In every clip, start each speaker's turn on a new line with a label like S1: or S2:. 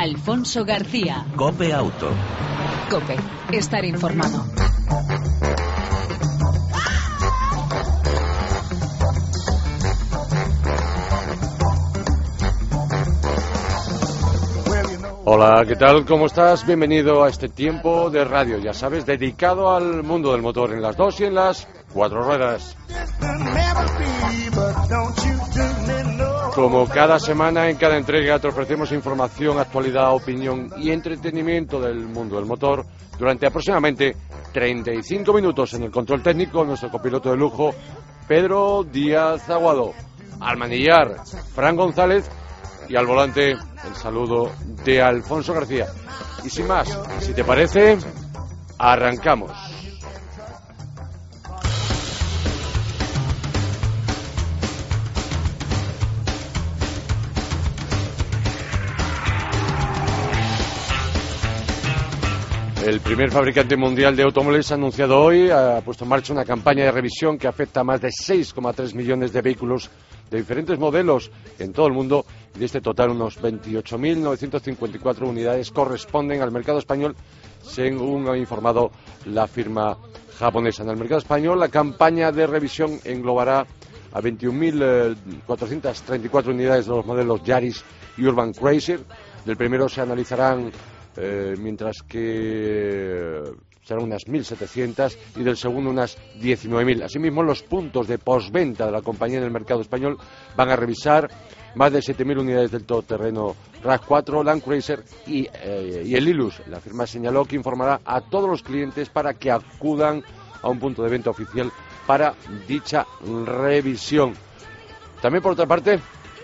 S1: Alfonso García.
S2: Cope Auto.
S1: Cope, estar informado.
S3: Hola, ¿qué tal? ¿Cómo estás? Bienvenido a este tiempo de radio, ya sabes, dedicado al mundo del motor en las dos y en las cuatro ruedas. Como cada semana, en cada entrega te ofrecemos información, actualidad, opinión y entretenimiento del mundo del motor durante aproximadamente 35 minutos en el control técnico, nuestro copiloto de lujo, Pedro Díaz Aguado. Al manillar, Fran González y al volante el saludo de Alfonso García. Y sin más, si te parece, arrancamos. El primer fabricante mundial de automóviles ha anunciado hoy, ha puesto en marcha una campaña de revisión que afecta a más de 6,3 millones de vehículos de diferentes modelos en todo el mundo y de este total unos 28.954 unidades corresponden al mercado español, según ha informado la firma japonesa. En el mercado español la campaña de revisión englobará a 21.434 unidades de los modelos Yaris y Urban Crazy. Del primero se analizarán eh, mientras que serán unas 1.700 y del segundo unas 19.000. Asimismo, los puntos de postventa de la compañía en el mercado español van a revisar más de 7.000 unidades del todoterreno RAV4, Land Cruiser y, eh, y el Ilus. La firma señaló que informará a todos los clientes para que acudan a un punto de venta oficial para dicha revisión. También, por otra parte,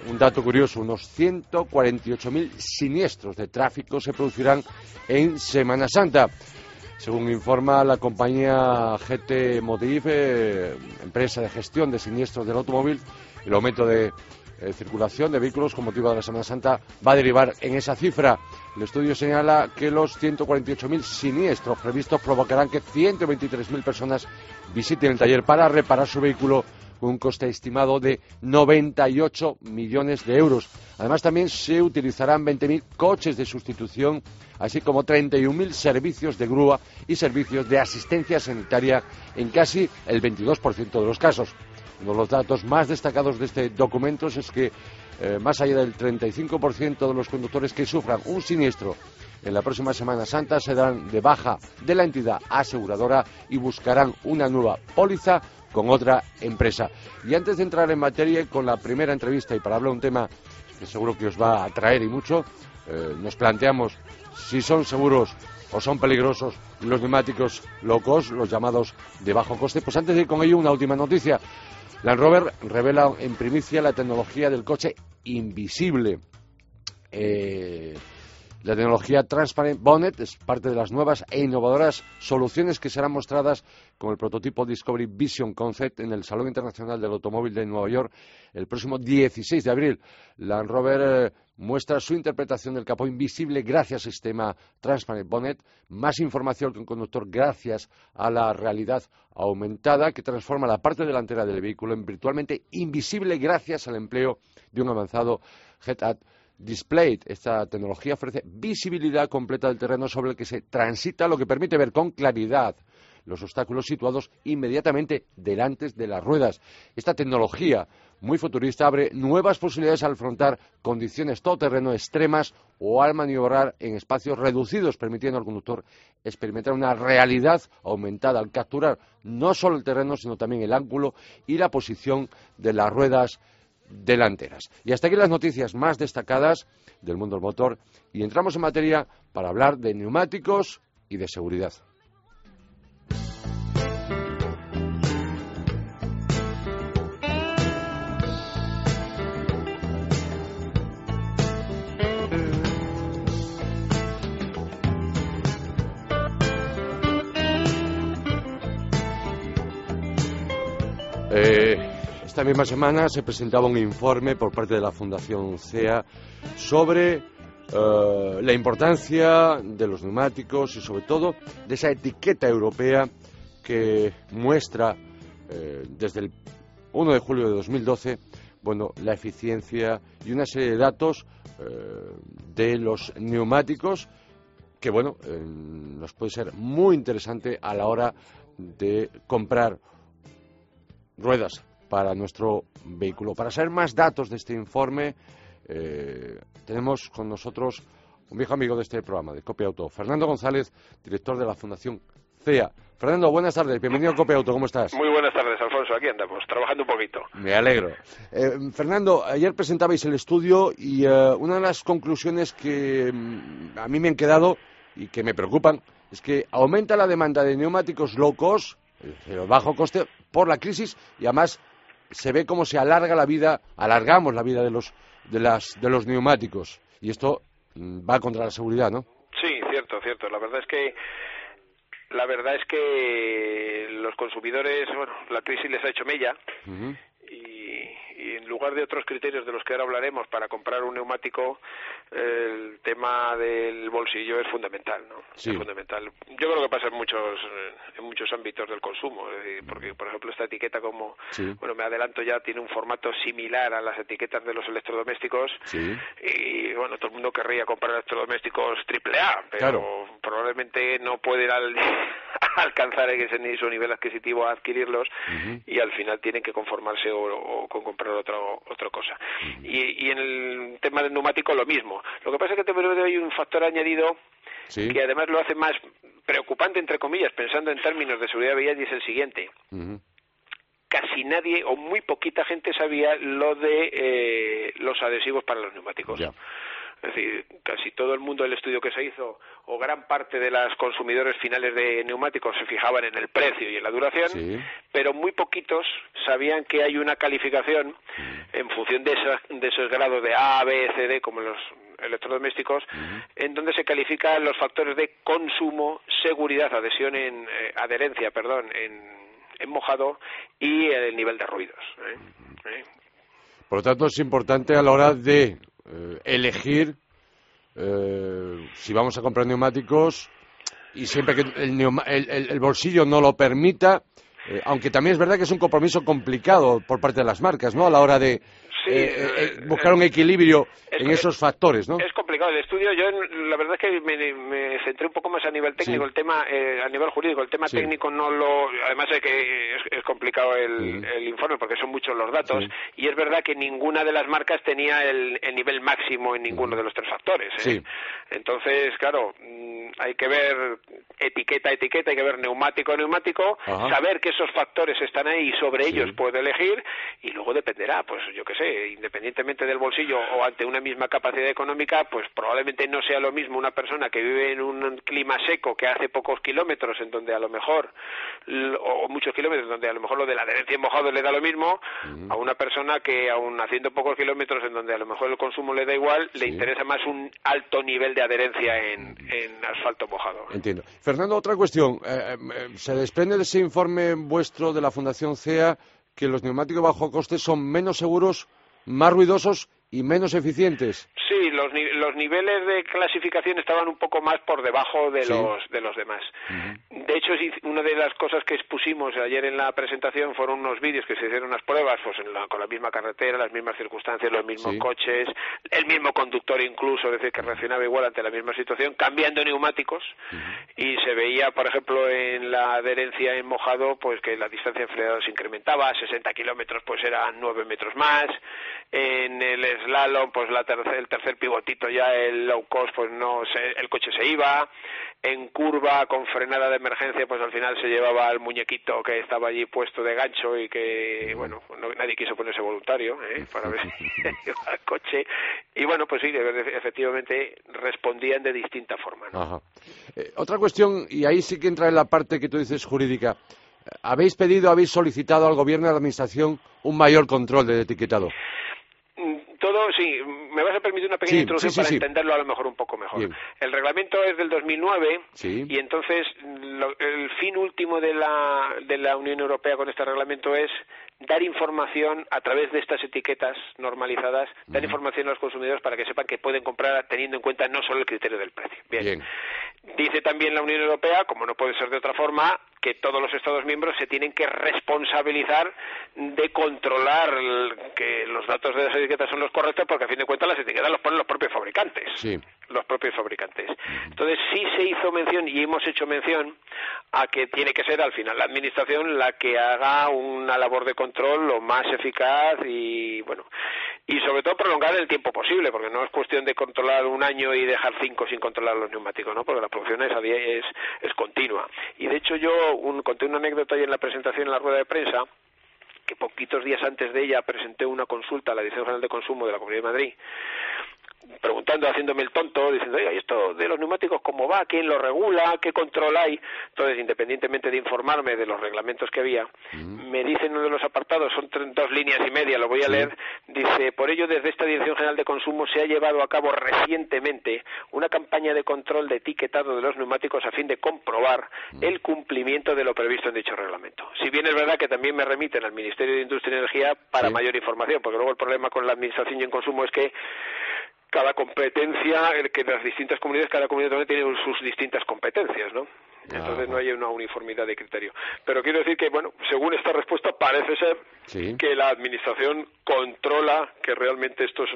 S3: un dato curioso, unos 148.000 siniestros de tráfico se producirán en Semana Santa. Según informa la compañía GT Motiv, eh, empresa de gestión de siniestros del automóvil, el aumento de eh, circulación de vehículos con motivo de la Semana Santa va a derivar en esa cifra. El estudio señala que los 148.000 siniestros previstos provocarán que 123.000 personas visiten el taller para reparar su vehículo con un coste estimado de 98 millones de euros. Además, también se utilizarán 20.000 coches de sustitución, así como 31.000 servicios de grúa y servicios de asistencia sanitaria en casi el 22% de los casos. Uno de los datos más destacados de este documento es que eh, más allá del 35% de los conductores que sufran un siniestro en la próxima Semana Santa se darán de baja de la entidad aseguradora y buscarán una nueva póliza con otra empresa. Y antes de entrar en materia con la primera entrevista y para hablar un tema que seguro que os va a atraer y mucho, eh, nos planteamos si son seguros o son peligrosos los neumáticos locos, los llamados de bajo coste. Pues antes de ir con ello, una última noticia. Land Rover revela en primicia la tecnología del coche invisible. Eh, la tecnología Transparent Bonnet es parte de las nuevas e innovadoras soluciones que serán mostradas con el prototipo Discovery Vision Concept en el Salón Internacional del Automóvil de Nueva York el próximo 16 de abril. Land Rover eh, muestra su interpretación del capó invisible gracias al sistema Transparent Bonnet, más información que un conductor gracias a la realidad aumentada que transforma la parte delantera del vehículo en virtualmente invisible gracias al empleo de un avanzado head-up Esta tecnología ofrece visibilidad completa del terreno sobre el que se transita, lo que permite ver con claridad los obstáculos situados inmediatamente delante de las ruedas. Esta tecnología muy futurista abre nuevas posibilidades al afrontar condiciones todoterreno extremas o al maniobrar en espacios reducidos, permitiendo al conductor experimentar una realidad aumentada al capturar no solo el terreno, sino también el ángulo y la posición de las ruedas delanteras. Y hasta aquí las noticias más destacadas del mundo del motor y entramos en materia para hablar de neumáticos y de seguridad. Esta misma semana se presentaba un informe por parte de la Fundación CEA sobre eh, la importancia de los neumáticos y sobre todo de esa etiqueta europea que muestra eh, desde el 1 de julio de 2012 bueno, la eficiencia y una serie de datos de los neumáticos que bueno, nos puede ser muy interesante a la hora de comprar ruedas para nuestro vehículo. Para saber más datos de este informe, eh, tenemos con nosotros un viejo amigo de este programa, de Copia Auto, Fernando González, director de la Fundación CEA. Fernando, buenas tardes, bienvenido a Copia Auto, ¿cómo estás?
S2: Muy buenas tardes, Alfonso, aquí andamos, trabajando un poquito.
S3: Me alegro. Eh, Fernando, ayer presentabais el estudio y eh, una de las conclusiones que mm, a mí me han quedado y que me preocupan es que aumenta la demanda de neumáticos locos, de bajo coste, por la crisis y además se ve cómo se alarga la vida, alargamos la vida de los, de las, de los neumáticos. Y esto mm, va contra la seguridad, ¿no?
S2: Sí, cierto, cierto. La verdad es que la verdad es que los consumidores, bueno, la crisis les ha hecho mella en lugar de otros criterios de los que ahora hablaremos para comprar un neumático, el tema del bolsillo es fundamental, ¿no?
S3: Sí.
S2: Es fundamental. Yo creo que pasa en muchos en muchos ámbitos del consumo, porque por ejemplo esta etiqueta como bueno, me adelanto ya tiene un formato similar a las etiquetas de los electrodomésticos y bueno, todo el mundo querría comprar electrodomésticos triple A, pero probablemente no pueden alcanzar ese su nivel adquisitivo a adquirirlos y al final tienen que conformarse o, con comprar otro, otra cosa. y, y en el tema del neumático lo mismo. Lo que pasa es que te hay un factor añadido que además lo hace más preocupante, entre comillas, pensando en términos de seguridad vial, y es el siguiente. Casi nadie o muy poquita gente sabía lo de eh, los adhesivos para los neumáticos. Es decir, casi todo el mundo del estudio que se hizo, o gran parte de los consumidores finales de neumáticos se fijaban en el precio y en la duración, pero muy poquitos sabían que hay una calificación en función de, de esos grados de A, B, C, D, como los electrodomésticos, en donde se califican los factores de consumo, seguridad, adhesión en eh, adherencia, perdón, en, mojado y el nivel de ruidos. ¿eh? ¿Eh?
S3: Por lo tanto, es importante a la hora de elegir si vamos a comprar neumáticos y siempre que el bolsillo no lo permita, aunque también es verdad que es un compromiso complicado por parte de las marcas, ¿no? A la hora de eh, eh, eh, buscar un equilibrio en esos factores, ¿no?
S2: Es complicado. El estudio, yo la verdad es que me, centré un poco más a nivel técnico, el tema, a nivel jurídico, el tema técnico no lo. Además de que es, complicado el, informe porque son muchos los datos y es verdad que ninguna de las marcas tenía el, nivel máximo en ninguno de los tres factores. Entonces, claro, mm, hay que ver etiqueta etiqueta, hay que ver neumático neumático, saber que esos factores están ahí y sobre ellos puede elegir y luego dependerá, pues yo qué sé, independientemente del bolsillo o ante una misma capacidad económica, pues probablemente no sea lo mismo una persona que vive en un clima seco, que hace pocos kilómetros, en donde a lo mejor, o muchos kilómetros, donde a lo mejor lo de la adherencia en mojado le da lo mismo, a una persona que aún haciendo pocos kilómetros, en donde a lo mejor el consumo le da igual, le interesa más un alto nivel de adherencia en, asfalto mojado.
S3: Entiendo. Fernando, otra cuestión. Eh, eh, ¿Se desprende de ese informe vuestro de la Fundación CEA que los neumáticos bajo coste son menos seguros más ruidosos y menos eficientes.
S2: Sí, los, los niveles de clasificación estaban un poco más por debajo de los de los demás. De hecho, una de las cosas que expusimos ayer en la presentación fueron unos vídeos que se hicieron unas pruebas, pues con la misma carretera, las mismas circunstancias, los mismos coches, el mismo conductor incluso, es decir, que reaccionaba igual ante la misma situación, cambiando neumáticos. Y se veía, por ejemplo, en la adherencia en mojado, pues que la distancia frenado se incrementaba, a 60 kilómetros pues eran 9 metros más, en el slalom, pues la el tercer pivotito ya el low cost, pues no el coche se iba, en curva con frenada de emergencia, pues al final se llevaba al muñequito que estaba allí puesto de gancho y que, bueno, nadie quiso ponerse voluntario ¿eh? para ver el coche. Y bueno, pues sí, efectivamente respondían de distinta forma.
S3: Eh, otra cuestión, y ahí sí que entra en la parte que tú dices jurídica. ¿Habéis pedido, habéis solicitado al Gobierno de la Administración un mayor control del etiquetado?
S2: Todo, sí, me vas a permitir una pequeña introducción para entenderlo a lo mejor un poco mejor. El reglamento es del 2009 y entonces el fin último de la, de la Unión Europea con este reglamento es dar información a través de estas etiquetas normalizadas, dar información a los consumidores para que sepan que pueden comprar teniendo en cuenta no solo el criterio del precio. Bien. Dice también la Unión Europea, como no puede ser de otra forma, que todos los Estados miembros se tienen que responsabilizar de controlar que los datos de las etiquetas son los correctos, porque a fin de cuentas las etiquetas los ponen los propios fabricantes.
S3: Sí.
S2: Los propios fabricantes. Entonces sí se hizo mención y hemos hecho mención a que tiene que ser al final la administración la que haga una labor de control lo más eficaz y bueno y sobre todo prolongar el tiempo posible porque no es cuestión de controlar un año y dejar cinco sin controlar los neumáticos no porque la producción es es, es continua y de hecho yo un, conté una anécdota ahí en la presentación en la rueda de prensa que poquitos días antes de ella presenté una consulta a la Dirección General de Consumo de la Comunidad de Madrid preguntando, haciéndome el tonto, diciendo, oiga, ¿y esto de los neumáticos cómo va? ¿Quién lo regula? ¿Qué control hay? Entonces, independientemente de informarme de los reglamentos que había, mm. me dicen uno de los apartados, son dos líneas y media, lo voy a leer, dice, por ello, desde esta Dirección General de Consumo se ha llevado a cabo recientemente una campaña de control de etiquetado de los neumáticos a fin de comprobar mm. el cumplimiento de lo previsto en dicho reglamento. Si bien es verdad que también me remiten al Ministerio de Industria y Energía para mayor información, porque luego el problema con la Administración y en consumo es que cada competencia, el que las distintas comunidades, cada comunidad también tiene sus distintas competencias, ¿no? Entonces no hay una uniformidad de criterio. Pero quiero decir que, bueno, según esta respuesta parece ser que la administración controla que realmente estos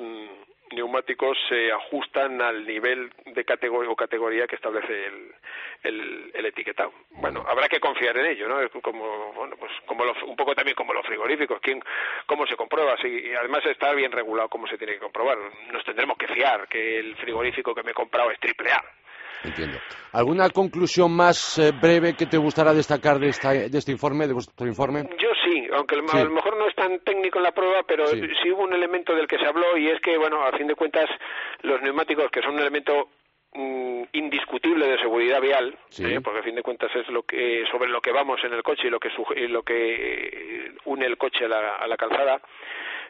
S2: neumáticos se ajustan al nivel de categoría o categoría que establece el, el, el, etiquetado. Bueno, habrá que confiar en ello, ¿no? Como, bueno, pues como un poco también como los frigoríficos, ¿quién, cómo se comprueba, sí, y además está bien regulado cómo se tiene que comprobar. Nos tendremos que fiar que el frigorífico que me he comprado es triple A.
S3: Entiendo. ¿Alguna conclusión más eh, breve que te gustará destacar de, esta, de este informe, de vuestro informe?
S2: Yo sí, aunque a lo mejor no es tan técnico en la prueba, pero sí. hubo un elemento del que se habló y es que, bueno, a fin de cuentas, los neumáticos, que son un elemento mm, indiscutible de seguridad vial, ¿eh? porque a fin de cuentas es lo que sobre lo que vamos en el coche y lo que lo que une el coche a la calzada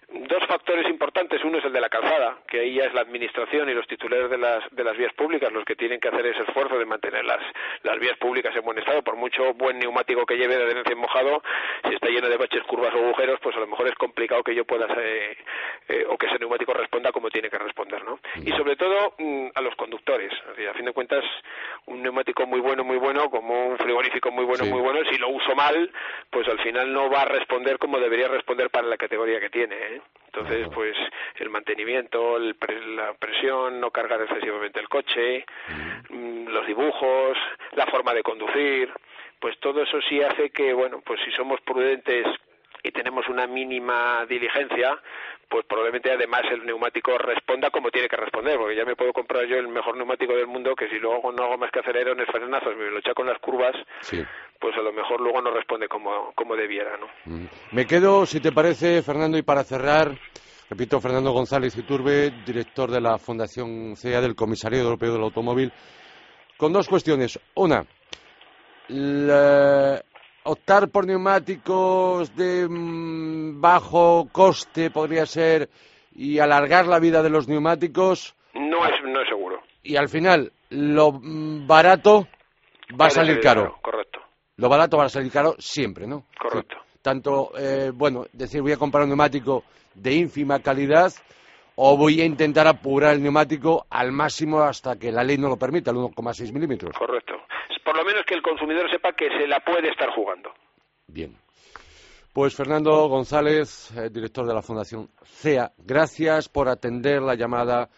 S2: dos factores importantes. Uno es el de la calzada, que ahí ya es la administración y los titulares de las, de las vías públicas los que tienen que hacer ese esfuerzo de mantener las, las vías públicas en buen estado. Por mucho buen neumático que lleve de adherencia en mojado, si está lleno de baches, curvas o agujeros, pues a lo mejor es complicado que yo pueda eh, eh, o que ese neumático responda como tiene que responder, ¿no? Y sobre todo mm, a los conductores. a fin de cuentas, un neumático muy bueno, muy bueno, como un frigorífico muy bueno, muy bueno, si lo uso mal, pues al final no va a responder como debería responder para la categoría que tiene. ¿Eh? Entonces, pues el mantenimiento, la presión, no cargar excesivamente el coche, mm, los dibujos, la forma de conducir, pues todo eso sí hace que, bueno, pues si somos prudentes y tenemos una mínima diligencia, pues probablemente además el neumático responda como tiene que responder, porque ya me puedo comprar yo el mejor neumático del mundo, que si luego no hago más que aceleraciones frenazos, me lo echa con las curvas, pues a lo mejor luego no responde como, como debiera, ¿no?
S3: Mm. Me quedo, si te parece, Fernando, y para cerrar, repito, Fernando González Iturbe, director de la Fundación CEA del Comisario Europeo del Automóvil, con dos cuestiones. Una, optar por neumáticos de mm, bajo coste podría ser y alargar la vida de los neumáticos.
S2: No es, no es seguro.
S3: Y al final, lo mm, barato va a salir caro.
S2: Correcto.
S3: Lo barato va a salir caro siempre, ¿no?
S2: Correcto.
S3: tanto, eh, bueno, decir, voy a comprar un neumático de ínfima calidad o voy a intentar apurar el neumático al máximo hasta que la ley no lo permita, el 1,6 milímetros.
S2: Correcto por lo menos que el consumidor sepa que se la puede estar jugando.
S3: Bien. Pues Fernando González, eh, director de la Fundación CEA, gracias por atender la llamada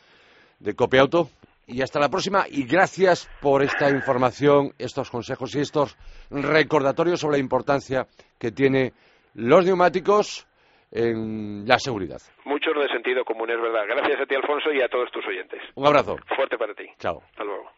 S3: de Copiauto y hasta la próxima y gracias por esta información, estos consejos y estos recordatorios sobre la importancia que tiene los neumáticos en la seguridad.
S2: Muchos de sentido común, es verdad. Gracias a ti, Alfonso, y a todos tus oyentes.
S3: Un abrazo.
S2: Fuerte para ti.
S3: Chao.
S2: Hasta luego.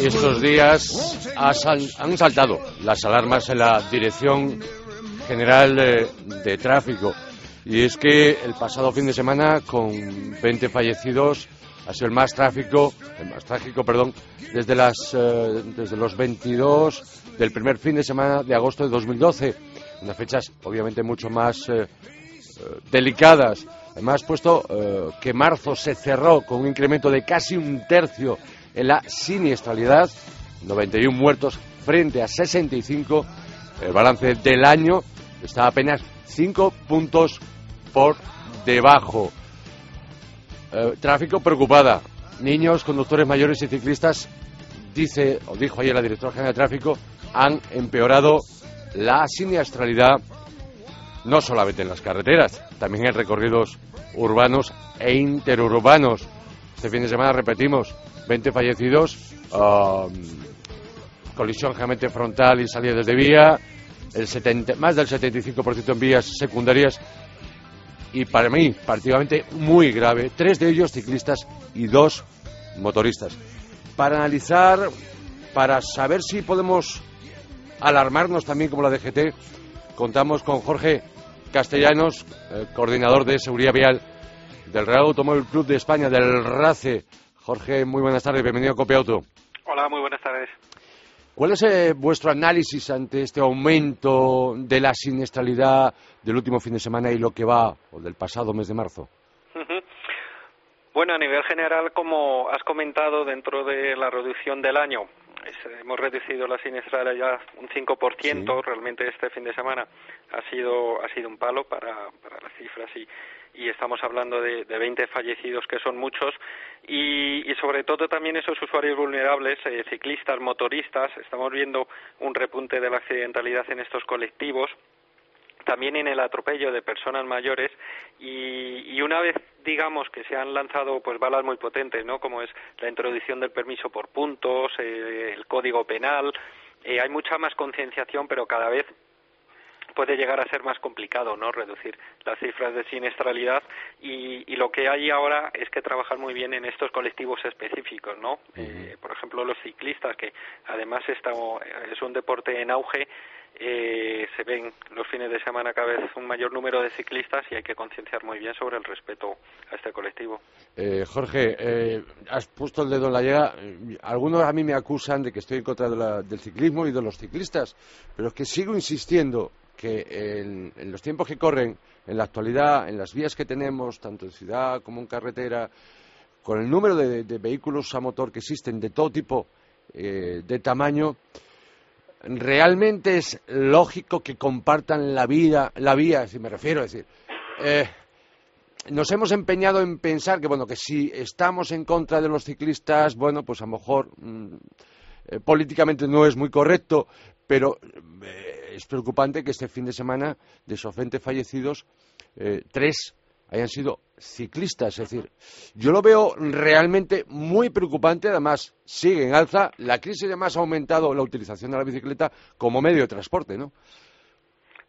S3: Estos días han saltado las alarmas en la Dirección General de, Tráfico. Y es que el pasado fin de semana con 20 fallecidos ha sido el más tráfico, el más trágico, perdón, desde las eh, desde los 22 del primer fin de semana de agosto de 2012 unas fechas obviamente mucho más eh, delicadas. Además, puesto que marzo se cerró con un incremento de casi un tercio en la siniestralidad, 91 muertos frente a 65, el balance del año está apenas 5 puntos por debajo. Eh, tráfico preocupada. Niños, conductores mayores y ciclistas, dice o dijo ayer la directora general de tráfico, han empeorado la siniestralidad no solamente en las carreteras, también en recorridos urbanos e interurbanos. Este fin de semana repetimos, 20 fallecidos, um, colisión generalmente frontal y salida desde vía, el 70, más del 75% en vías secundarias y para mí particularmente muy grave, tres de ellos ciclistas y dos motoristas. Para analizar, para saber si podemos alarmarnos también como la DGT, contamos con Jorge Castellanos, eh, coordinador de seguridad vial del Real Automóvil Club de España, del RACE. Jorge, muy buenas tardes, bienvenido a Copia Auto.
S4: Hola, muy buenas tardes.
S3: ¿Cuál es eh, vuestro análisis ante este aumento de la siniestralidad del último fin de semana y lo que va, o del pasado mes de marzo?
S4: Bueno, a nivel general, como has comentado, dentro de la reducción del año, hemos reducido la siniestralidad un 5%, realmente este fin de semana ha sido, ha sido un palo para, para las cifras y, y estamos hablando de, de 20 fallecidos, que son muchos, y, y sobre todo también esos usuarios vulnerables, eh, ciclistas, motoristas, estamos viendo un repunte de la accidentalidad en estos colectivos, también en el atropello de personas mayores y, y, una vez digamos que se han lanzado pues balas muy potentes no como es la introducción del permiso por puntos eh, el código penal eh, hay mucha más concienciación pero cada vez puede llegar a ser más complicado, ¿no? Reducir las cifras de siniestralidad y, y lo que hay ahora es que trabajar muy bien en estos colectivos específicos, ¿no? eh, por ejemplo, los ciclistas, que además está, es un deporte en auge, eh, se ven los fines de semana cada vez un mayor número de ciclistas y hay que concienciar muy bien sobre el respeto a este colectivo.
S3: Eh, Jorge, eh, has puesto el dedo en la llaga. Algunos a mí me acusan de que estoy en contra de la, del ciclismo y de los ciclistas, pero es que sigo insistiendo que en, en, los tiempos que corren, en la actualidad, en las vías que tenemos, tanto en ciudad como en carretera, con el número de, vehículos a motor que existen de todo tipo, eh, de tamaño, realmente es lógico que compartan la vida, la vía, si me refiero, es decir, eh, nos hemos empeñado en pensar que bueno que si estamos en contra de los ciclistas, bueno, pues a lo mejor mm, eh, políticamente no es muy correcto, pero es preocupante que este fin de semana, de esos 20 fallecidos, eh, tres hayan sido ciclistas. Es decir, yo lo veo realmente muy preocupante. Además, sigue en alza. La crisis además ha aumentado la utilización de la bicicleta como medio de transporte, ¿no?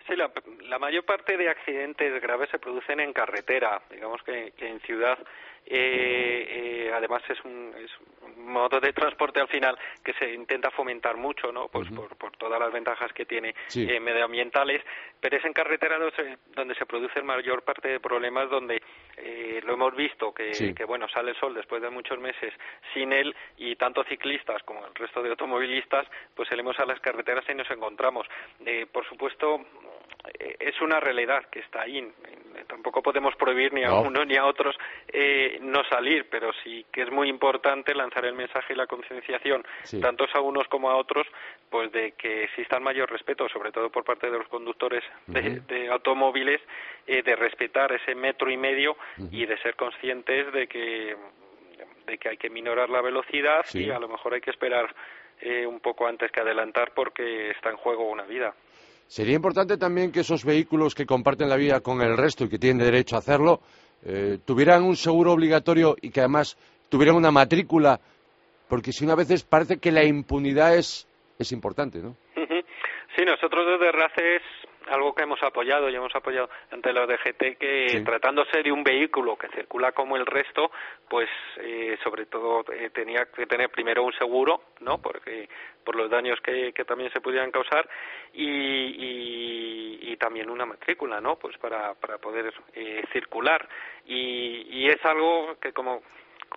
S4: Sí, la, mayor parte de accidentes graves se producen en carretera. Digamos que, en ciudad eh, eh, además es un, es modo de transporte al final que se intenta fomentar mucho, ¿no? Pues por, por todas las ventajas que tiene
S3: Sí.
S4: eh, medioambientales, pero es en carretera donde se, donde se produce la mayor parte de problemas, donde eh, lo hemos visto que,
S3: Sí.
S4: que bueno sale el sol después de muchos meses sin él y tanto ciclistas como el resto de automovilistas, pues salimos a las carreteras y nos encontramos. Eh, por supuesto, es una realidad que está ahí. Eh, Tampoco podemos prohibir ni a
S3: No.
S4: uno ni a otros eh, no salir, pero sí que es muy importante lanzar el mensaje y la concienciación,
S3: Sí.
S4: tanto a unos como a otros, pues de que exista mayor respeto, sobre todo por parte de los conductores de, automóviles, eh, de respetar ese metro y medio y de ser conscientes de que de que hay que minorar la velocidad
S3: Sí.
S4: y a lo mejor hay que esperar eh, un poco antes que adelantar porque está en juego una vida.
S3: Sería importante también que esos vehículos que comparten la vía con el resto y que tienen derecho a hacerlo eh, tuvieran un seguro obligatorio y que además tuvieran una matrícula, porque si no a veces parece que la impunidad es, es importante, ¿no?
S4: Sí, nosotros desde RACE algo que hemos apoyado y hemos apoyado ante los DGT que
S3: Sí.
S4: tratándose de un vehículo que circula como el resto, pues eh, sobre todo eh, tenía que tener primero un seguro, ¿no? Porque por los daños que, que también se pudieran causar y, y, y también una matrícula, ¿no? Pues para, para poder eh, circular y, y es algo que como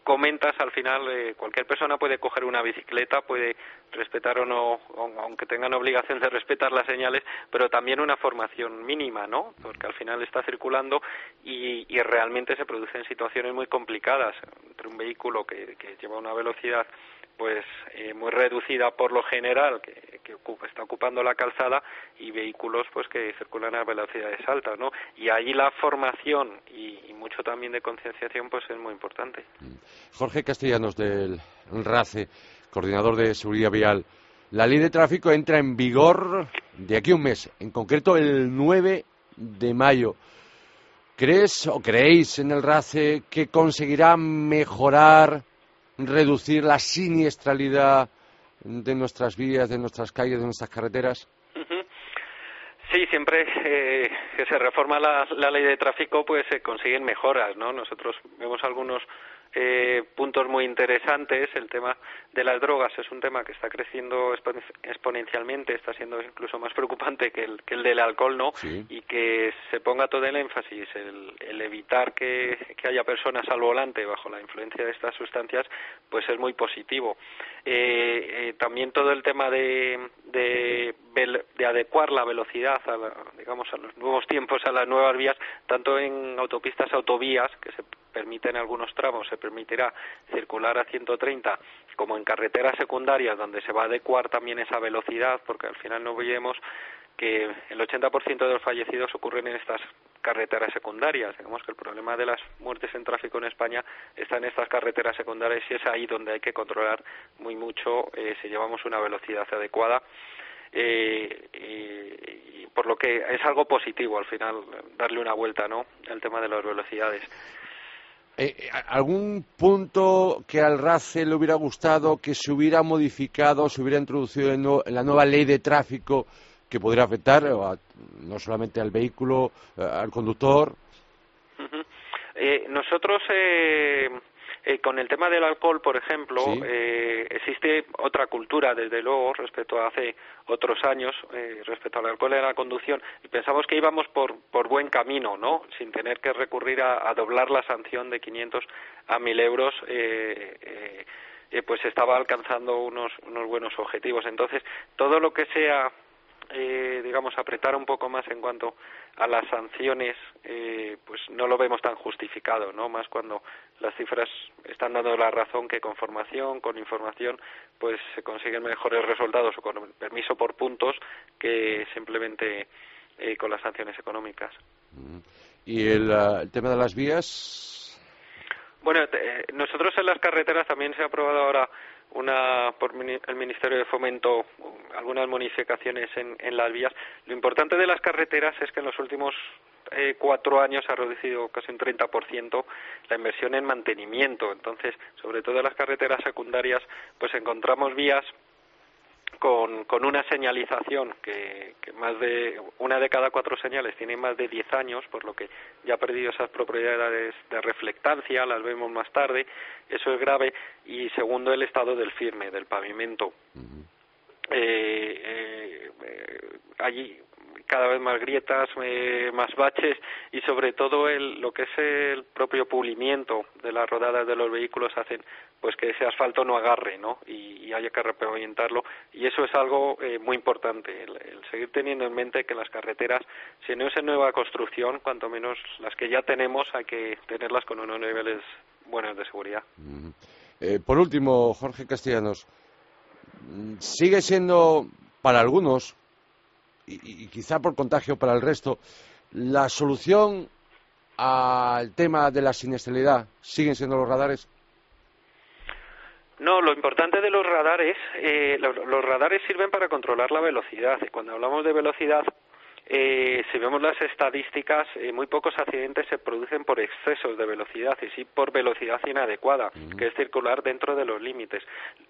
S4: comentas, al final eh, cualquier persona puede coger una bicicleta, puede respetar o no, aunque tengan obligación de respetar las señales, pero también una formación mínima, ¿no? Porque al final está circulando y, y realmente se producen situaciones muy complicadas entre un vehículo que, que lleva una velocidad pues eh, muy reducida por lo general que, que está ocupando la calzada y vehículos pues que circulan a velocidades altas no y ahí la formación y, mucho también de concienciación pues es muy importante.
S3: Jorge Castellanos del RACE coordinador de seguridad vial. La ley de tráfico entra en vigor de aquí a un mes en concreto el 9 de mayo. ¿Crees o creéis en el RACE que conseguirá mejorar reducir la siniestralidad de nuestras vías, de nuestras calles, de nuestras carreteras?
S4: Sí, siempre eh, que se reforma la, la, ley de tráfico, pues se consiguen mejoras, ¿no? Nosotros vemos algunos eh, puntos muy interesantes. El tema de las drogas es un tema que está creciendo exponencialmente, está siendo incluso más preocupante que el, que el del alcohol, ¿no? Y que se ponga todo el énfasis, el, el evitar que, que, haya personas al volante bajo la influencia de estas sustancias, pues es muy positivo. Eh, eh, también todo el tema de, de, de adecuar la velocidad, a digamos, a los nuevos tiempos, a las nuevas vías, tanto en autopistas, autovías, que se permite en algunos tramos, se permitirá circular a 130, como en carreteras secundarias, donde se va a adecuar también esa velocidad, porque al final no olvidemos que el 80% de los fallecidos ocurren en estas carreteras secundarias. Digamos que el problema de las muertes en tráfico en España está en estas carreteras secundarias y es ahí donde hay que controlar muy mucho eh, si llevamos una velocidad adecuada. Eh, y por lo que es algo positivo al final darle una vuelta no al tema de las velocidades
S3: eh, eh, ¿Algún punto que al RACE le hubiera gustado que se hubiera modificado, se hubiera introducido en, la nueva ley de tráfico que podría afectar no solamente al vehículo, eh, al conductor?
S4: nosotros eh, con el tema del alcohol, por ejemplo, eh, existe otra cultura, desde luego, respecto a hace otros años, eh, respecto al alcohol en la conducción, y pensamos que íbamos por, por buen camino, ¿no? Sin tener que recurrir a, doblar la sanción de 500 a 1.000 euros. pues estaba alcanzando unos, unos buenos objetivos. Entonces, todo lo que sea eh, digamos, apretar un poco más en cuanto a las sanciones, eh, pues no lo vemos tan justificado, ¿no? Más cuando las cifras están dando la razón que con formación, con información, pues se consiguen mejores resultados o con permiso por puntos que simplemente eh, con las sanciones económicas.
S3: Mm. ¿Y el, ah, el tema de las vías?
S4: Bueno, nosotros en las carreteras también se ha aprobado ahora una por el Ministerio de Fomento algunas modificaciones en, en las vías. Lo importante de las carreteras es que en los últimos eh, cuatro años ha reducido casi un 30% la inversión en mantenimiento. Entonces, sobre todo en las carreteras secundarias, pues encontramos vías con, con una señalización que, que, más de una de cada cuatro señales tiene más de diez años, por lo que ya ha perdido esas propiedades de reflectancia, las vemos más tarde, eso es grave, y segundo el estado del firme, del pavimento. Eh, eh, eh, allí cada vez más grietas, eh, más baches y sobre todo el, lo que es el propio pulimiento de las rodadas de los vehículos hacen pues que ese asfalto no agarre ¿no? y, haya que repavimentarlo. Y eso es algo eh, muy importante el, seguir teniendo en mente que las carreteras si no es en nueva construcción cuanto menos las que ya tenemos hay que tenerlas con unos niveles buenos de seguridad.
S3: Eh, por último Jorge Castellanos sigue siendo para algunos y, quizá por contagio para el resto, la solución al tema de la siniestralidad siguen siendo los radares.
S4: No, lo importante de los radares, eh, los, radares sirven para controlar la velocidad. Cuando hablamos de velocidad, eh, si vemos las estadísticas, eh, muy pocos accidentes se producen por excesos de velocidad y sí por velocidad inadecuada, que es circular dentro de los límites.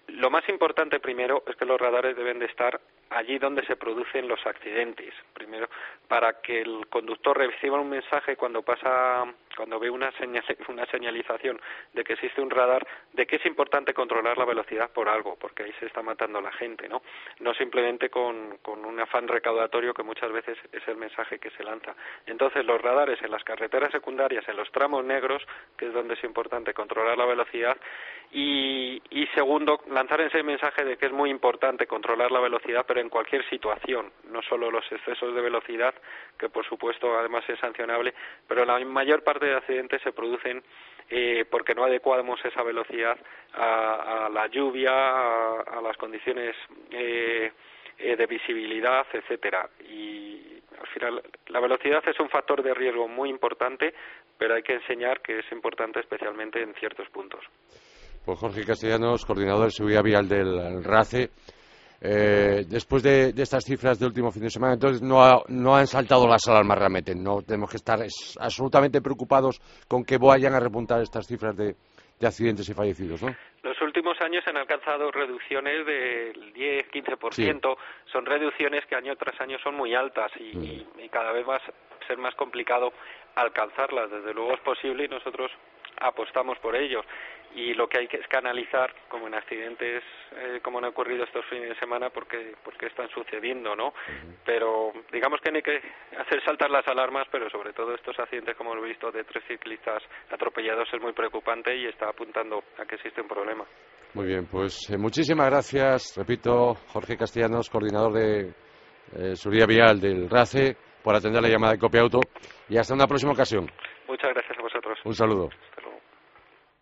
S4: Lo más importante primero es que los radares deben de estar allí donde se producen los accidentes, primero para que el conductor reciba un mensaje cuando pasa cuando ve una, una señalización de que existe un radar, de que es importante controlar la velocidad por algo, porque ahí se está matando la gente, ¿no? No simplemente con, con un afán recaudatorio que muchas veces es el mensaje que se lanza. Entonces, los radares en las carreteras secundarias, en los tramos negros, que es donde es importante controlar la velocidad, y, y segundo, lanzar ese mensaje de que es muy importante controlar la velocidad, pero en cualquier situación, no solo los excesos de velocidad, que por supuesto además es sancionable, pero la mayor parte de accidentes se producen eh, porque no adecuamos esa velocidad a, la lluvia, a, las condiciones eh, eh, de visibilidad, etcétera. Y al final la velocidad es un factor de riesgo muy importante, pero hay que enseñar que es importante especialmente en ciertos puntos.
S3: Pues Jorge Castellanos, coordinador de seguridad vial del RACE. Eh, después de, estas cifras del último fin de semana, entonces no, no han saltado las alarmas realmente. No tenemos que estar absolutamente preocupados con que vayan a repuntar estas cifras de, accidentes y fallecidos, ¿no?
S4: Los últimos años han alcanzado reducciones del 10-15%. Son reducciones que año tras año son muy altas y, mm. y cada vez va a ser más complicado alcanzarlas. Desde luego es posible y nosotros apostamos por ellos y lo que hay que es canalizar como en accidentes eh, como han ocurrido estos fines de semana porque porque están sucediendo no pero digamos que no hay que hacer saltar las alarmas pero sobre todo estos accidentes como hemos visto de tres ciclistas atropellados es muy preocupante y está apuntando a que existe un problema.
S3: Muy bien pues eh, muchísimas gracias repito Jorge Castellanos coordinador de eh, seguridad vial del RACE por atender la llamada de Copia Auto y hasta una próxima ocasión.
S4: Muchas gracias a vosotros.
S3: Un saludo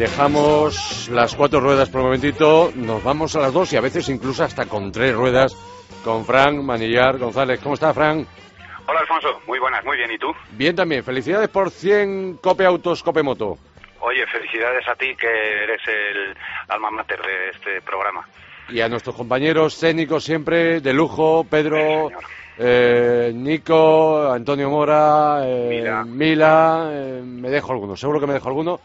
S3: Dejamos las cuatro ruedas por un momentito, nos vamos a las dos y a veces incluso hasta con tres ruedas con Frank Manillar González. ¿Cómo está, Frank?
S5: Hola, Alfonso. Muy buenas, muy bien. ¿Y tú?
S3: Bien también. Felicidades por 100 Cope Autos, Cope Moto.
S5: Oye, felicidades a ti, que eres el alma mater de este programa.
S3: Y a nuestros compañeros técnicos siempre de lujo, Pedro, eh, Nico, Antonio Mora, eh, Mila, eh, me dejo alguno, seguro que me dejo alguno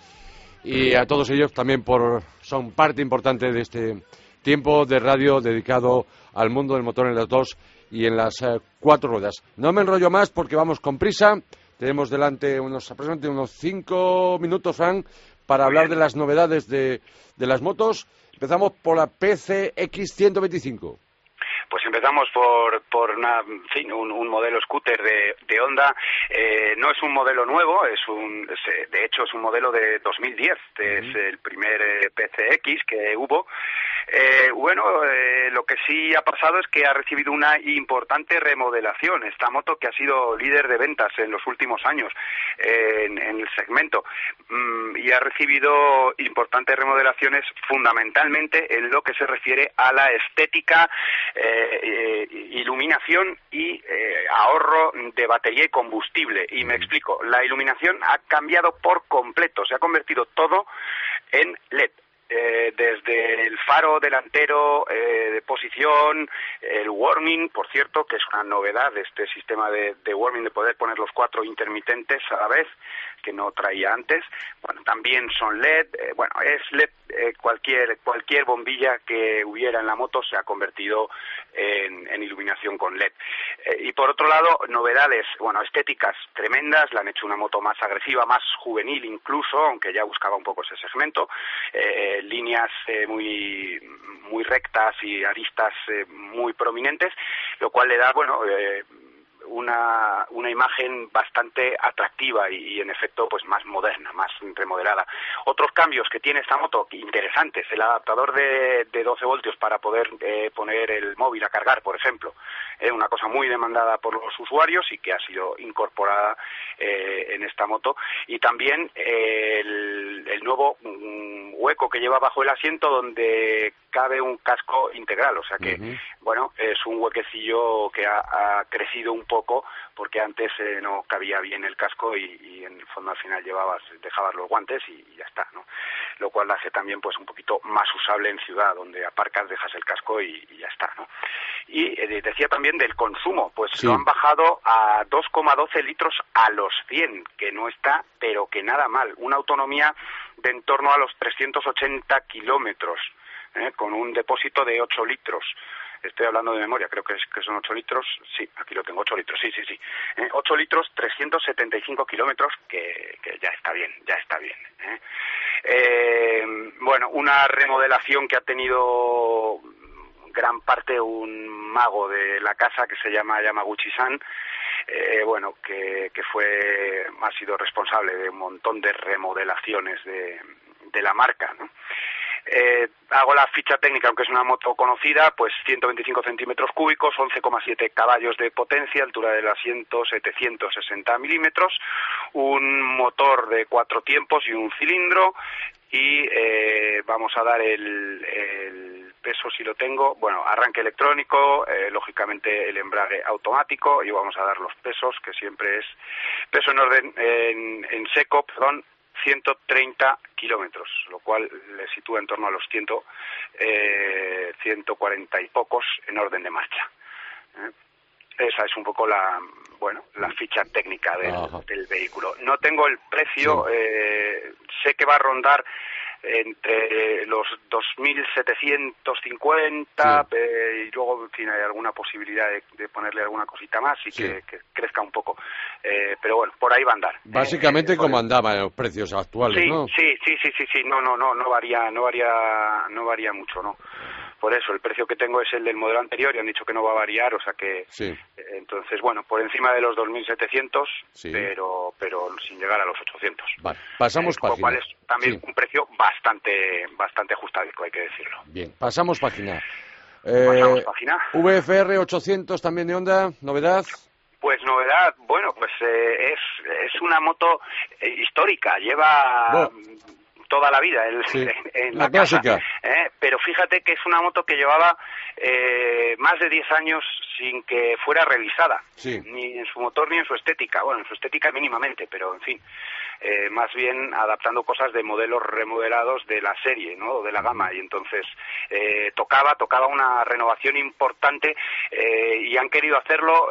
S3: y a todos ellos también por son parte importante de este tiempo de radio dedicado al mundo del motor en las dos y en las eh, cuatro ruedas. No me enrollo más porque vamos con prisa. Tenemos delante unos aproximadamente unos cinco minutos, Frank, para hablar de las novedades de, de las motos. Empezamos por la PCX 125.
S5: Pues empezamos por, por una, fin, un, modelo scooter de, de Honda. Eh, no es un modelo nuevo, es un, de hecho es un modelo de 2010, es el primer eh, PCX que hubo. Eh, bueno, lo que sí ha pasado es que ha recibido una importante remodelación esta moto que ha sido líder de ventas en los últimos años en, el segmento mm, y ha recibido importantes remodelaciones fundamentalmente en lo que se refiere a la estética eh, iluminación y eh, ahorro de batería y combustible. Y me explico, la iluminación ha cambiado por completo, se ha convertido todo en LED. Eh, desde el faro delantero eh, de posición, el warming, por cierto, que es una novedad de este sistema de, de, warming de poder poner los cuatro intermitentes a la vez, que no traía antes. Bueno, también son LED. Eh, bueno, es LED. Eh, cualquier cualquier bombilla que hubiera en la moto se ha convertido en, iluminación con LED. Eh, y por otro lado, novedades, bueno, estéticas tremendas. Le han hecho una moto más agresiva, más juvenil incluso, aunque ya buscaba un poco ese segmento. líneas muy muy rectas y aristas muy prominentes, lo cual le da, bueno, una, una imagen bastante atractiva y, en efecto pues más moderna, más remodelada. Otros cambios que tiene esta moto interesantes, el adaptador de, de 12 voltios para poder eh, poner el móvil a cargar, por ejemplo, es una cosa muy demandada por los usuarios y que ha sido incorporada eh, en esta moto. Y también eh, el, el, nuevo mm, hueco que lleva bajo el asiento donde cabe un casco integral, o sea que, bueno, es un huequecillo que ha, ha crecido un poco poco porque antes eh, no cabía bien el casco y, en el fondo al final llevabas, dejabas los guantes y, ya está, ¿no? Lo cual hace también pues un poquito más usable en ciudad, donde aparcas, dejas el casco y, ya está, ¿no? Y eh, decía también del consumo, pues lo han bajado a 2,12 litros a los 100, que no está, pero que nada mal. Una autonomía de en torno a los 380 kilómetros, ¿eh? con un depósito de 8 litros estoy hablando de memoria, creo que, es, que son 8 litros, sí, aquí lo tengo, 8 litros, sí, sí, sí. Eh, 8 litros, 375 kilómetros, que, ya está bien, ya está bien. ¿eh? Eh, bueno, una remodelación que ha tenido gran parte un mago de la casa que se llama Yamaguchi-san, eh, bueno, que, que fue, ha sido responsable de un montón de remodelaciones de, de la marca, ¿no? Eh, hago la ficha técnica, aunque es una moto conocida, pues 125 centímetros cúbicos, 11,7 caballos de potencia, altura del asiento 760 milímetros, un motor de cuatro tiempos y un cilindro, y eh, vamos a dar el, peso si lo tengo, bueno, arranque electrónico, eh, lógicamente el embrague automático y vamos a dar los pesos, que siempre es peso en orden en, en seco, perdón, 130 kilómetros, lo cual le sitúa en torno a los 100, eh, 140 y pocos en orden de marcha. ¿eh? Esa es un poco la, bueno, la ficha técnica del, vehículo. No tengo el precio, eh, sé que va a rondar entre los 2.750 eh, y luego en hay alguna posibilidad de, ponerle alguna cosita más y que, crezca un poco. Eh, pero bueno, por ahí va a andar.
S3: Básicamente eh, como andaban los precios actuales,
S5: sí,
S3: ¿no?
S5: Sí, sí, sí, sí, sí, no, no, no, no varía, no varía, no varía mucho, ¿no? Por eso el precio que tengo es el del modelo anterior y han dicho que no va a variar, o sea que
S3: sí.
S5: entonces bueno, por encima de los 2.700, pero pero sin llegar a los 800.
S3: Vale, pasamos página.
S5: Cual es también un precio bastante bastante ajustadico, hay que decirlo.
S3: Bien, pasamos página.
S5: pasamos eh, página.
S3: VFR 800 también de onda, novedad.
S5: Pues novedad, bueno, pues eh, es, es una moto eh, histórica, lleva toda la vida en,
S3: la, clásica.
S5: ¿eh? Pero fíjate que es una moto que llevaba eh, más de 10 años sin que fuera revisada, ni en su motor ni en su estética. Bueno, en su estética mínimamente, pero en fin. Eh, más bien adaptando cosas de modelos remodelados de la serie, ¿no? De la gama. Y entonces eh, tocaba, tocaba una renovación importante eh, y han querido hacerlo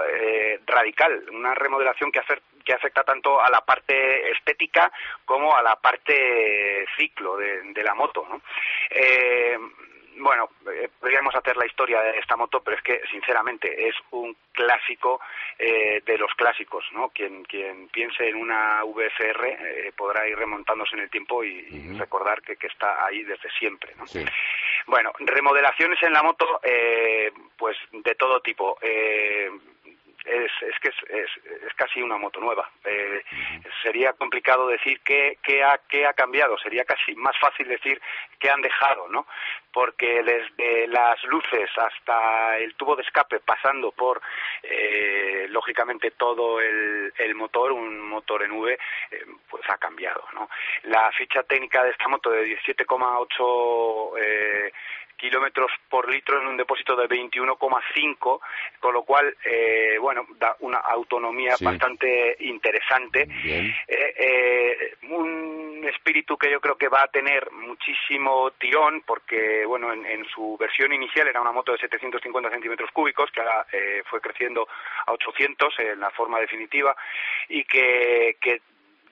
S5: radical, una remodelación que, que afecta tanto a la parte estética como a la parte ciclo de, de la moto, ¿no? bueno, eh, podríamos hacer la historia de esta moto, pero es que, sinceramente, es un clásico eh, de los clásicos, ¿no? Quien, quien piense en una VFR eh, podrá ir remontándose en el tiempo y, recordar que, que, está ahí desde siempre, ¿no? Bueno, remodelaciones en la moto, pues de todo tipo es, es que es, es, casi una moto nueva. Eh, sería complicado decir qué, qué, ha, qué ha cambiado, sería casi más fácil decir qué han dejado, ¿no? Porque desde las luces hasta el tubo de escape, pasando por, eh, lógicamente, todo el, el, motor, un motor en V, eh, pues ha cambiado, ¿no? La ficha técnica de esta moto de 17,8 eh, kilómetros por litro en un depósito de 21,5, con lo cual, eh, bueno, da una autonomía bastante interesante. Eh, eh, un espíritu que yo creo que va a tener muchísimo tirón, porque, bueno, en, su versión inicial era una moto de 750 centímetros cúbicos, que ahora fue creciendo a 800 en la forma definitiva, y que, que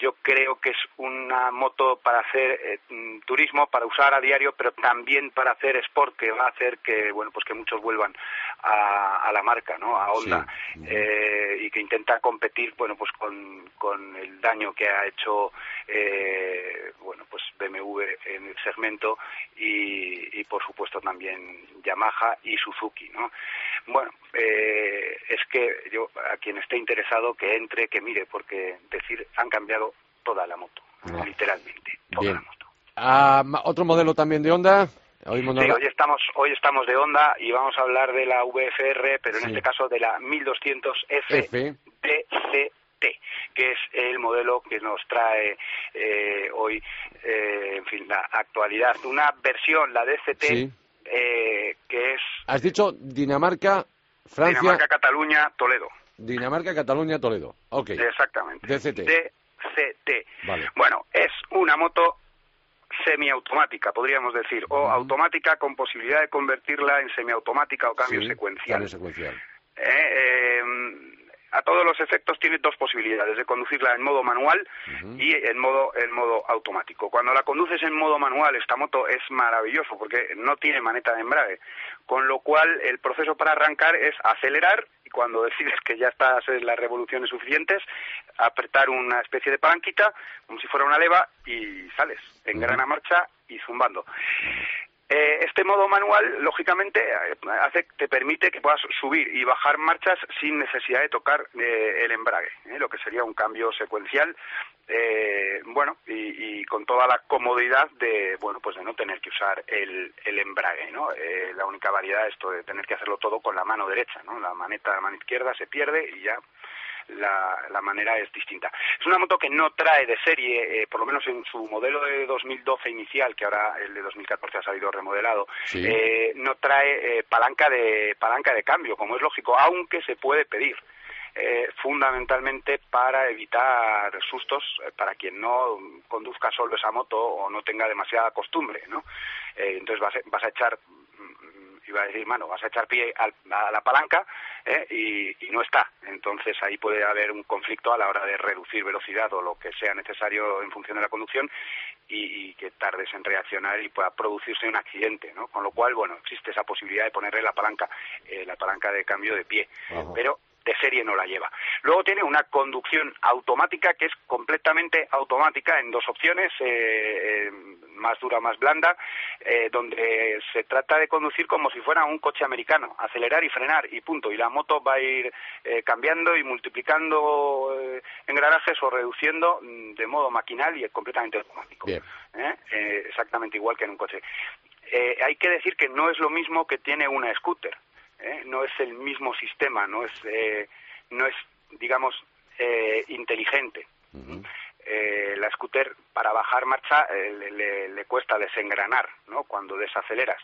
S5: yo creo que es una moto para hacer eh, mm, turismo, para usar a diario, pero también para hacer sport, que va a hacer que, bueno, pues que muchos vuelvan a, la marca, ¿no? A Honda, eh, y que intenta competir, bueno, pues con, con el daño que ha hecho, eh, bueno, pues BMW en el segmento y, y, por supuesto también Yamaha y Suzuki, ¿no? Bueno, es que yo a quien esté interesado que entre, que mire, porque decir han cambiado toda la moto, literalmente, toda la moto.
S3: Ah, ¿Otro modelo también de Honda?
S5: Hoy, sí, hoy estamos, hoy estamos de Honda y vamos a hablar de la VFR, pero en este caso de la 1200 F, que es el modelo que nos trae eh, hoy, eh, en fin, la actualidad. Una versión, la DCT, eh, que es...
S3: Has dicho Dinamarca, Francia...
S5: Dinamarca, Cataluña, Toledo.
S3: Dinamarca, Cataluña, Toledo. Ok.
S5: Exactamente.
S3: DCT.
S5: DCT. Bueno, es una moto semiautomática, podríamos decir, o automática con posibilidad de convertirla en semiautomática o cambio secuencial.
S3: Cambio secuencial.
S5: Eh, em, a todos los efectos tiene dos posibilidades de conducirla en modo manual y en modo en modo automático. Cuando la conduces en modo manual esta moto es maravilloso porque no tiene maneta de embrague, con lo cual el proceso para arrancar es acelerar y cuando decides que ya estás en las revoluciones suficientes, apretar una especie de palanquita como si fuera una leva y sales en grana marcha y zumbando. Eh, este modo manual, lógicamente, eh, hace, te permite que puedas subir y bajar marchas sin necesidad de tocar eh, el embrague, lo que sería un cambio secuencial, bueno, y, con toda la comodidad de, bueno, pues de no tener que usar el, el embrague, ¿no? la única variedad es esto de tener que hacerlo todo con la mano derecha, ¿no? La maneta, la mano izquierda se pierde y ya la, la, manera es distinta. Es una moto que no trae de serie, eh, por lo menos en su modelo de 2012 inicial, que ahora el de 2014 ha salido remodelado, eh, no trae eh, palanca de palanca de cambio, como es lógico, aunque se puede pedir. fundamentalmente para evitar sustos para quien no conduzca solo esa moto o no tenga demasiada costumbre, ¿no? entonces vas vas a echar iba a decir, mano, vas a echar pie a la palanca ¿eh? y, no está. Entonces ahí puede haber un conflicto a la hora de reducir velocidad o lo que sea necesario en función de la conducción y, que tardes en reaccionar y pueda producirse un accidente, ¿no? Con lo cual, bueno, existe esa posibilidad de ponerle la palanca, eh, la palanca de cambio de pie. Pero de serie no la lleva. Luego tiene una conducción automática que es completamente automática en dos opciones, eh, eh, más dura, más blanda, eh, donde se trata de conducir como si fuera un coche americano, acelerar y frenar y punto. Y la moto va a ir cambiando y multiplicando engranajes o reduciendo mm, de modo maquinal y es completamente automático. exactamente igual que en un coche. hay que decir que no es lo mismo que tiene una scooter. ¿eh? no es el mismo sistema, no es, eh, no es digamos, eh, la scooter para bajar marcha le, le, cuesta desengranar ¿no? cuando desaceleras.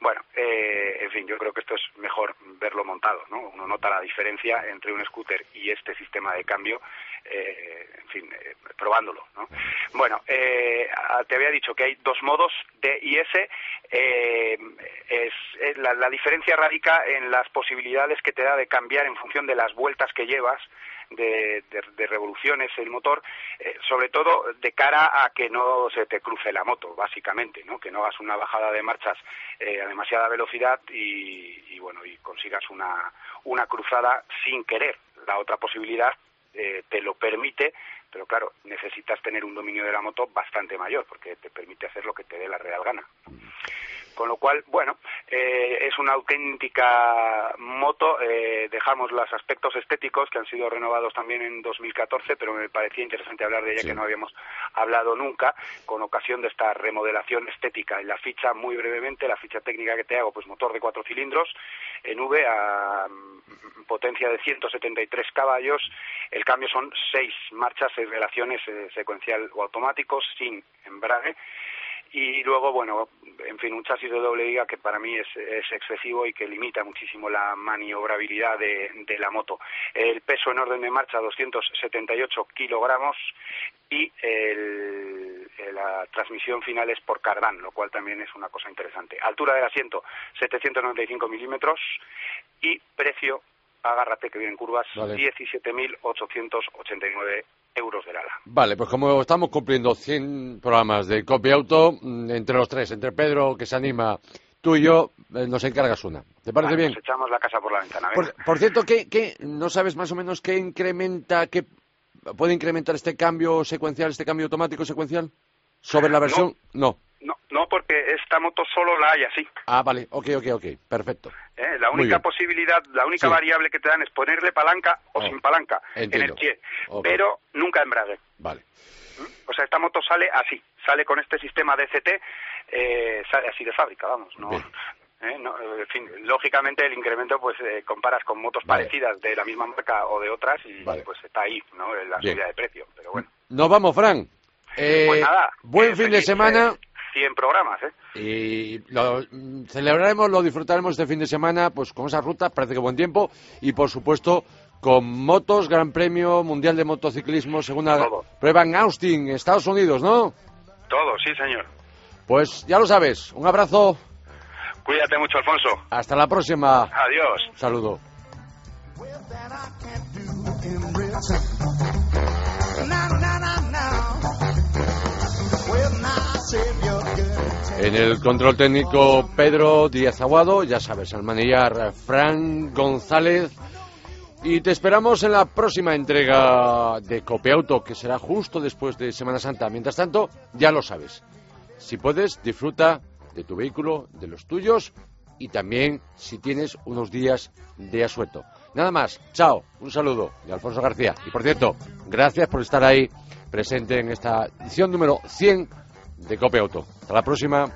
S5: Bueno, en fin, yo creo que esto es mejor verlo montado. ¿no? Uno nota la diferencia entre un scooter y este sistema de cambio eh, en fin, eh, probándolo. ¿no? Bueno, eh, te había dicho que hay dos modos de y S. es, la, diferencia radica en las posibilidades que te da de cambiar en función de las vueltas que llevas. De, revoluciones el motor, sobre todo de cara a que no se te cruce la moto, básicamente, ¿no? que no hagas una bajada de marchas a demasiada velocidad y, y, bueno y consigas una, una cruzada sin querer. La otra posibilidad eh, te lo permite, pero claro, necesitas tener un dominio de la moto bastante mayor, porque te permite hacer lo que te dé la real gana. Con lo cual, bueno, eh, es una auténtica moto. Eh, dejamos los aspectos estéticos que han sido renovados también en 2014, pero me parecía interesante hablar de ella que no habíamos hablado nunca con ocasión de esta remodelación estética. En la ficha, muy brevemente, la ficha técnica que te hago, pues motor de cuatro cilindros en V a mm, potencia de 173 caballos. El cambio son seis marchas, seis relaciones eh, secuencial o automáticos sin embrague y luego, bueno, en fin, un chasis de doble liga que para mí es, excesivo y que limita muchísimo la maniobrabilidad de, la moto. El peso en orden de marcha, 278 kilogramos y la transmisión final es por cardán, lo cual también es una cosa interesante. Altura del asiento, 795 milímetros y precio, agárrate que vienen curvas, 17.889 euros del ala.
S3: Vale, pues como estamos cumpliendo 100 programas de Copy Auto, mm, entre los tres, entre Pedro, que se anima, tú y yo, eh, nos encargas una. ¿Te parece bien?
S5: Nos echamos la casa por la ventana.
S3: Por, cierto, ¿qué, no sabes más o menos qué incrementa, qué puede incrementar este cambio secuencial, este cambio automático secuencial? ¿Sobre la versión?
S5: no. No, no, porque esta moto solo la hay así.
S3: Ah, vale, ok, ok, ok, perfecto.
S5: Eh, la única posibilidad, la única variable que te dan es ponerle palanca o oh, sin palanca en el pie, pero nunca embrague.
S3: Vale.
S5: ¿Mm? O sea, esta moto sale así, sale con este sistema DCT, eh, sale así de fábrica, vamos, no, eh, en fin, lógicamente el incremento pues eh, comparas con motos parecidas de la misma marca o de otras y pues está ahí, ¿no? La subida de precio, pero bueno.
S3: Nos vamos, Fran. pues nada. Buen fin de semana.
S5: 100 programas, ¿eh?
S3: Y lo celebraremos, lo disfrutaremos este fin de semana, pues con esa ruta, parece que buen tiempo, y por supuesto con motos, Gran Premio Mundial de Motociclismo, segunda prueba en Austin, Estados Unidos, ¿no?
S5: Todo, sí, señor.
S3: Pues ya lo sabes, un abrazo.
S5: Cuídate mucho, Alfonso.
S3: Hasta la próxima.
S5: Adiós.
S3: Saludo. En el control técnico Pedro Díaz Aguado, ya sabes, al manillar Fran González. Y te esperamos en la próxima entrega de Copiauto, que será justo después de Semana Santa. Mientras tanto, ya lo sabes. Si puedes, disfruta de tu vehículo, de los tuyos y también si tienes unos días de asueto. Nada más, chao, un saludo de Alfonso García. Y por cierto, gracias por estar ahí presente en esta edición número 100 de Cope Auto. Hasta la próxima.